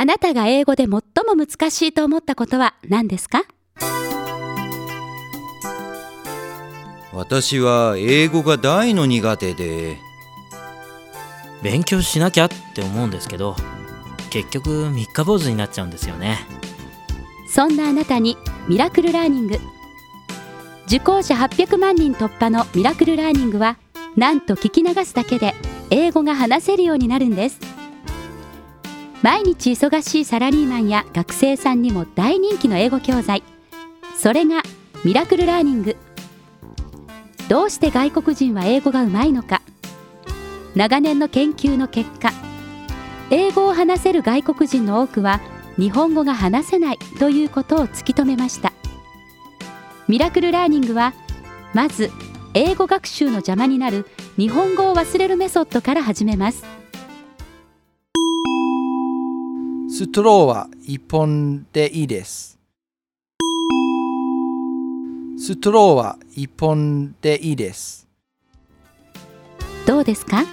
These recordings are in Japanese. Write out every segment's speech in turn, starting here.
あなたが英語で最も難しいと思ったことは何ですか？私は英語が大の苦手で。勉強しなきゃって思うんですけど結局三日坊主になっちゃうんですよね。そんなあなたにミラクルラーニング。受講者800万人突破のミラクルラーニングはなんと聞き流すだけで英語が話せるようになるんです毎日忙しいサラリーマンや学生さんにも大人気の英語教材。それがミラクルラーニング。どうして外国人は英語がうまいのか。長年の研究の結果英語を話せる外国人の多くは日本語が話せないということを突き止めました。ミラクルラーニングはまず英語学習の邪魔になる日本語を忘れるメソッドから始めます。ストローは一本でいいです。ストローは一本でいいです。どうですか？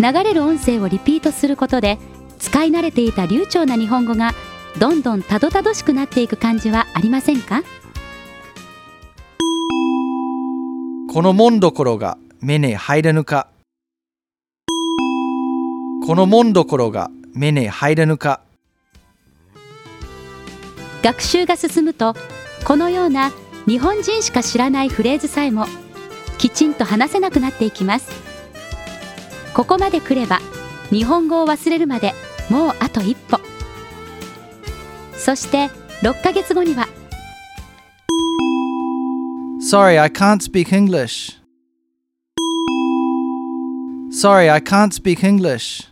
流れる音声をリピートすることで使い慣れていた流暢な日本語がどんどんたどたどしくなっていく感じはありませんか？このもんどころが目に入らぬか。このもんどころが目に入らぬか。学習が進むとこのような日本人しか知らないフレーズさえもきちんと話せなくなっていきますここまで来れば日本語を忘れるまでもうあと一歩そして6ヶ月後には Sorry, I can't speak English. Sorry, I can't speak English.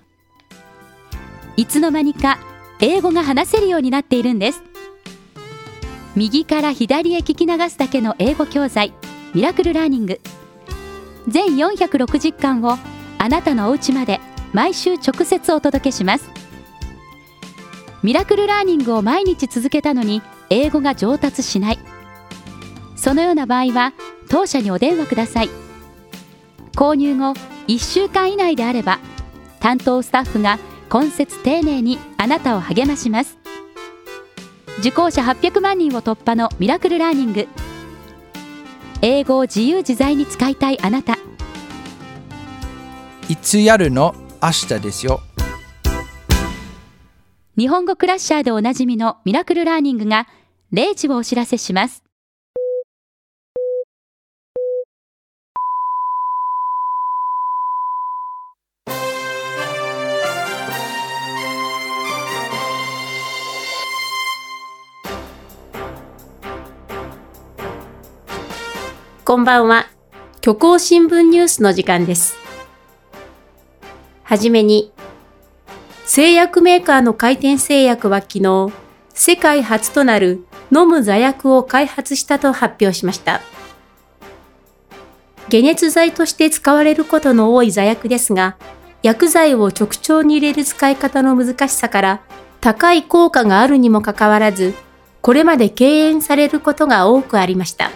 いつの間にか英語が話せるようになっているんです。右から左へ聞き流すだけの英語教材ミラクルラーニング。全460巻をあなたのお家まで毎週直接お届けします。ミラクルラーニングを毎日続けたのに英語が上達しない。そのような場合は当社にお電話ください。購入後1週間以内であれば担当スタッフが今節丁寧にあなたを励まします。受講者800万人を突破のミラクルラーニング。英語を自由自在に使いたいあなた。いつやるの？明日ですよ。日本語クラッシャーでおなじみのミラクルラーニングが0時をお知らせしますこんばんは。虚構新聞ニュースの時間です。はじめに、製薬メーカーの回転製薬は昨日、世界初となる飲む座薬を開発したと発表しました。解熱剤として使われることの多い座薬ですが、薬剤を直腸に入れる使い方の難しさから、高い効果があるにもかかわらず、これまで敬遠されることが多くありました。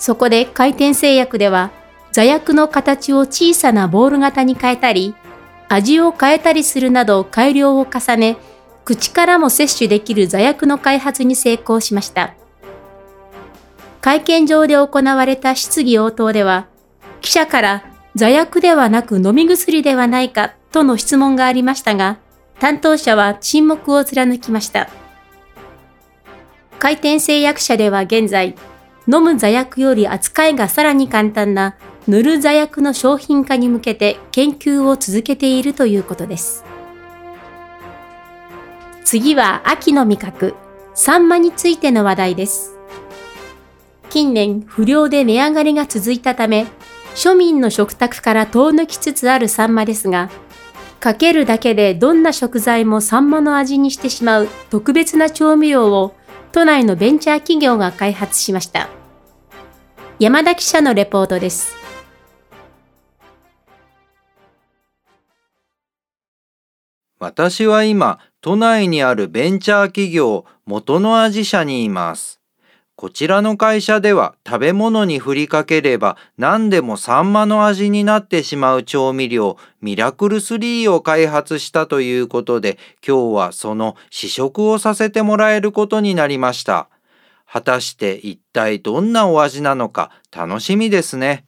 そこで回転製薬では座薬の形を小さなボール型に変えたり、味を変えたりするなど改良を重ね、口からも摂取できる座薬の開発に成功しました。会見場で行われた質疑応答では、記者から座薬ではなく飲み薬ではないかとの質問がありましたが、担当者は沈黙を貫きました。回転製薬社では現在、飲む座薬より扱いがさらに簡単な塗る座薬の商品化に向けて研究を続けているということです。次は秋の味覚、サンマについての話題です。近年不良で値上がりが続いたため、庶民の食卓から遠抜きつつあるサンマですが、かけるだけでどんな食材もサンマの味にしてしまう特別な調味料を都内のベンチャー企業が開発しました。山田記者のレポートです。私は今、都内にあるベンチャー企業元の味社にいます。こちらの会社では食べ物に振りかければ何でもサンマの味になってしまう調味料ミラクル3を開発したということで今日はその試食をさせてもらえることになりました。果たして一体どんなお味なのか楽しみですね。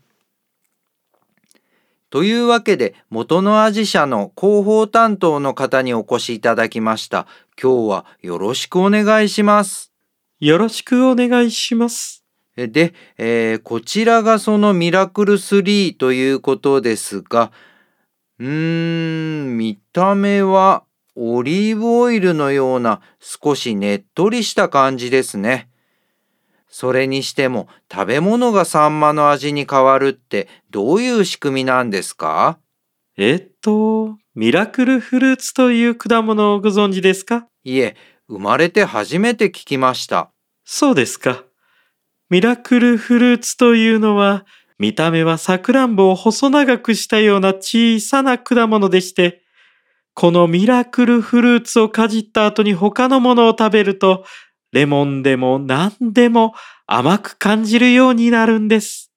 というわけで元の味社の広報担当の方にお越しいただきました。今日はよろしくお願いします。よろしくお願いします。で、えーこちらがそのミラクル3ということですが、うーん、見た目はオリーブオイルのような少しねっとりした感じですね。それにしても食べ物がサンマの味に変わるってどういう仕組みなんですか？えっと、ミラクルフルーツという果物をご存知ですか？いえ、生まれて初めて聞きました。そうですか。ミラクルフルーツというのは、見た目はさくらんぼを細長くしたような小さな果物でして、このミラクルフルーツをかじった後に他のものを食べると、レモンでも何でも甘く感じるようになるんです。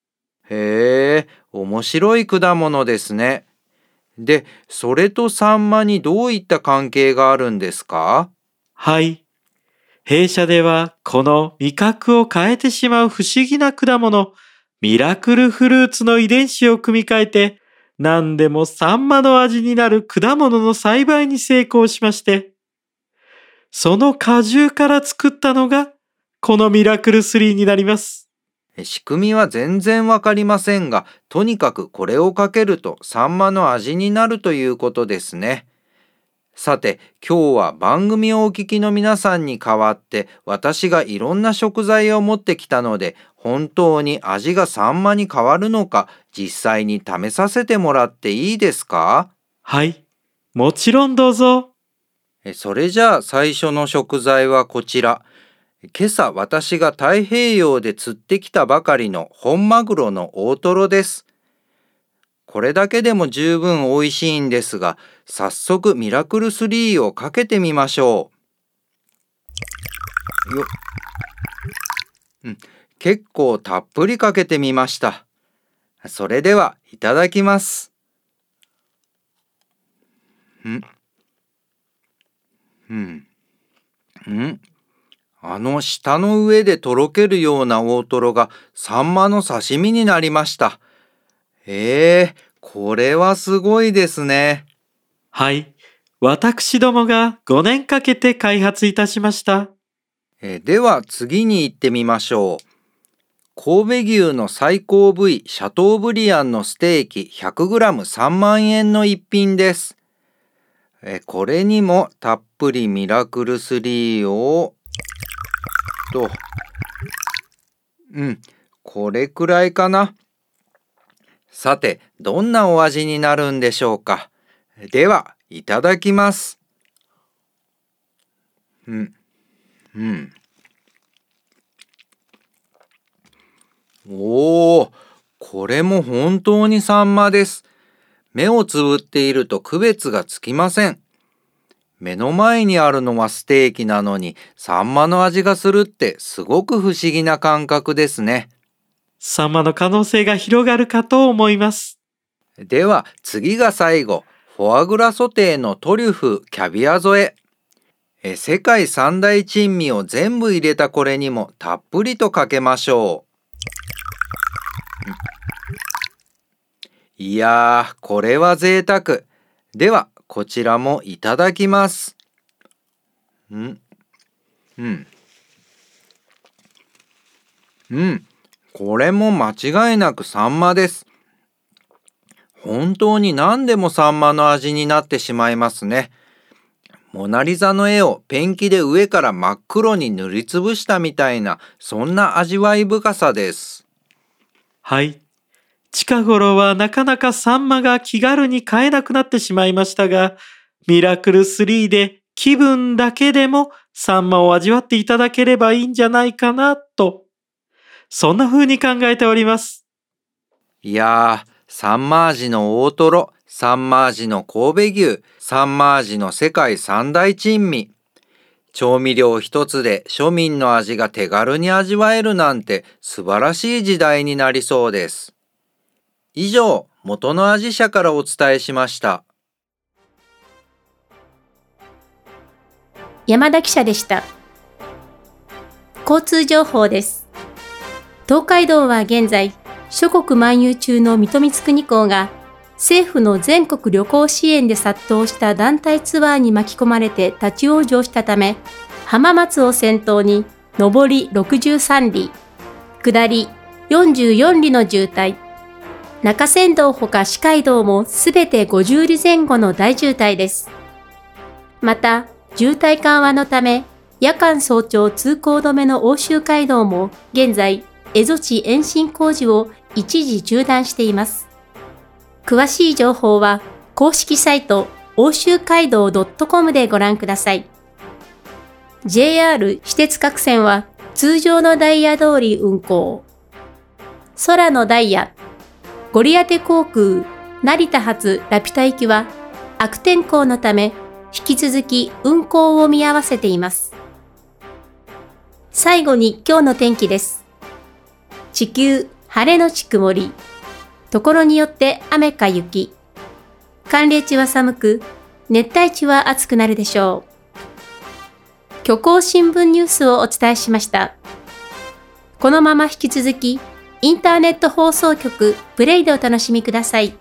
へえ、面白い果物ですね。で、それとサンマにどういった関係があるんですか？はい。弊社ではこの味覚を変えてしまう不思議な果物、ミラクルフルーツの遺伝子を組み換えて、何でもサンマの味になる果物の栽培に成功しまして、その果汁から作ったのが、このミラクル3になります。仕組みは全然わかりませんが、とにかくこれをかけるとサンマの味になるということですね。さて、今日は番組をお聞きの皆さんに代わって私がいろんな食材を持ってきたので、本当に味がサンマに変わるのか実際に試させてもらっていいですか？はい。もちろんどうぞ。それじゃあ最初の食材はこちら。今朝私が太平洋で釣ってきたばかりの本マグロの大トロです。これだけでも十分美味しいんですが、早速ミラクル3をかけてみましょう。ようん、結構たっぷりかけてみました。それではいただきます。んうん。ん？あの舌の上でとろけるような大トロがサンマの刺身になりました。ええこれはすごいですね。はい。私どもが5年かけて開発いたしました。えーでは次に行ってみましょう。神戸牛の最高部位シャトーブリアンのステーキ 100g3 万円の一品です。えこれにもたっぷりミラクル3をとう？んこれくらいかな。さてどんなお味になるんでしょうか。ではいただきます。うんうん。おお、これも本当にサンマです。目をつぶっていると区別がつきません。目の前にあるのはステーキなのにサンマの味がするってすごく不思議な感覚ですね。サンマの可能性が広がるかと思います。では次が最後、フォアグラソテーのトリュフキャビア添え。え世界三大珍味を全部入れたこれにもたっぷりとかけましょう。いやー、これは贅沢。では、こちらもいただきます。んうん。うん。これも間違いなくサンマです。本当に何でもサンマの味になってしまいますね。モナリザの絵をペンキで上から真っ黒に塗りつぶしたみたいな、そんな味わい深さです。はい。近頃はなかなかサンマが気軽に買えなくなってしまいましたが、ミラクル3で気分だけでもサンマを味わっていただければいいんじゃないかなと、そんな風に考えております。いやー、サンマ味の大トロ、サンマ味の神戸牛、サンマ味の世界三大珍味。調味料一つで庶民の味が手軽に味わえるなんて素晴らしい時代になりそうです。以上、元の味社からお伝えしました。山田記者でした。交通情報です。東海道は現在、諸国漫遊中の水戸光圀港が政府の全国旅行支援で殺到した団体ツアーに巻き込まれて立ち往生したため、浜松を先頭に上り63里、下り44里の渋滞、中山道ほか四街道もすべて50里前後の大渋滞です。また、渋滞緩和のため、夜間早朝通行止めの欧州街道も現在、蝦夷地延伸工事を一時中断しています。詳しい情報は公式サイト欧州街道 .com でご覧ください。JR 私鉄各線は通常のダイヤ通り運行。空のダイヤ、ゴリアテ航空成田発ラピュタ行きは悪天候のため引き続き運行を見合わせています。最後に今日の天気です。地球晴れのち曇り。ところによって雨か雪。寒冷地は寒く、熱帯地は暑くなるでしょう。虚構新聞ニュースをお伝えしました。このまま引き続き、インターネット放送局プレイでお楽しみください。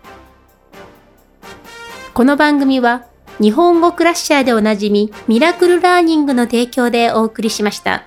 この番組は、日本語クラッシャーでおなじみ、ミラクルラーニングの提供でお送りしました。